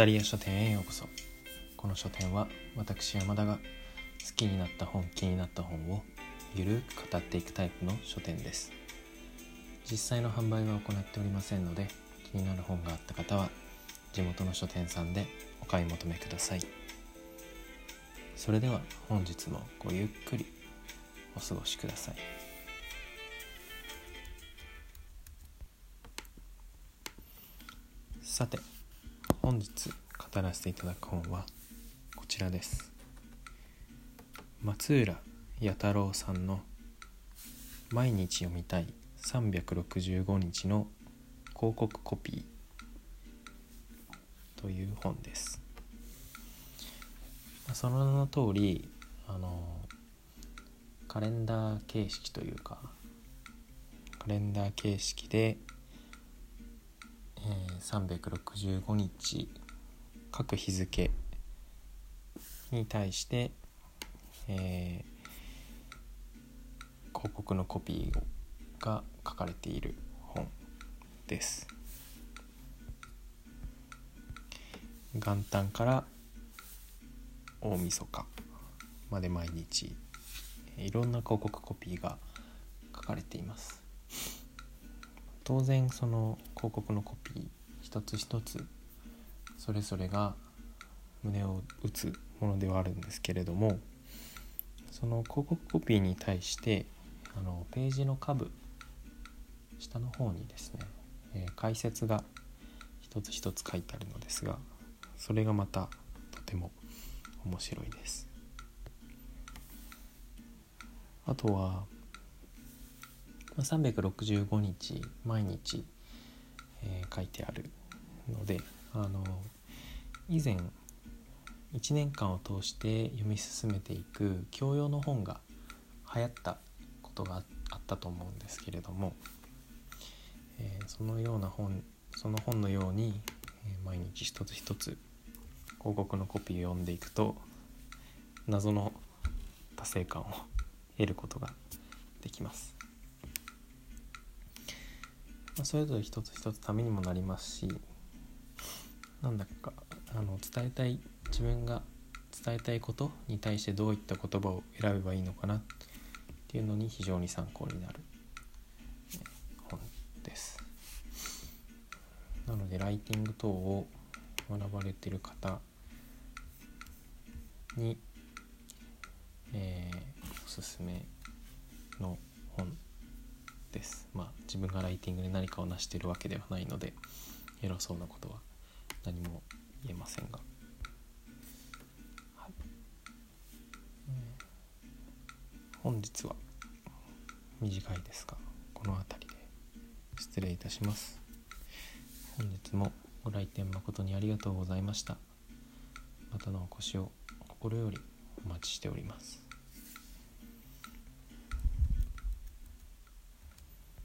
タリア書店へようこそ。この書店は私山田が好きになった本気になった本をゆるく語っていくタイプの書店です。実際の販売は行っておりませんので気になる本があった方は地元の書店さんでお買い求めください。それでは本日もごゆっくりお過ごしください。さて本日語らせていただく本はこちらです。松浦弥太郎さんの「毎日読みたい365日の広告コピー」という本です。その名の通りあのカレンダー形式というかカレンダー形式でえ、365日各日付に対して、えー、広告のコピーが書かれている本です。元旦から大晦日まで毎日いろんな広告コピーが書かれています。当然その広告のコピー一つ一つそれぞれが胸を打つものではあるんですけれどもその広告コピーに対してあのページの下部下の方にですね、えー、解説が一つ一つ書いてあるのですがそれがまたとても面白いです。あとは365日毎日、えー、書いてあるのであの以前1年間を通して読み進めていく教養の本が流行ったことがあったと思うんですけれども、えー、そのような本その本のように、えー、毎日一つ一つ広告のコピーを読んでいくと謎の達成感を得ることができます。まあ、それぞれ一つ一つためにもなりますしなんだかあの伝えたい自分が伝えたいことに対してどういった言葉を選べばいいのかなっていうのに非常に参考になる本です。なのでライティング等を学ばれてる方に、えー、おすすめの。自分がライティングで何かを成しているわけではないので偉そうなことは何も言えませんが、はい本日は短いですがこの辺りで失礼いたします。本日もご来店誠にありがとうございました。またのお越しを心よりお待ちしております。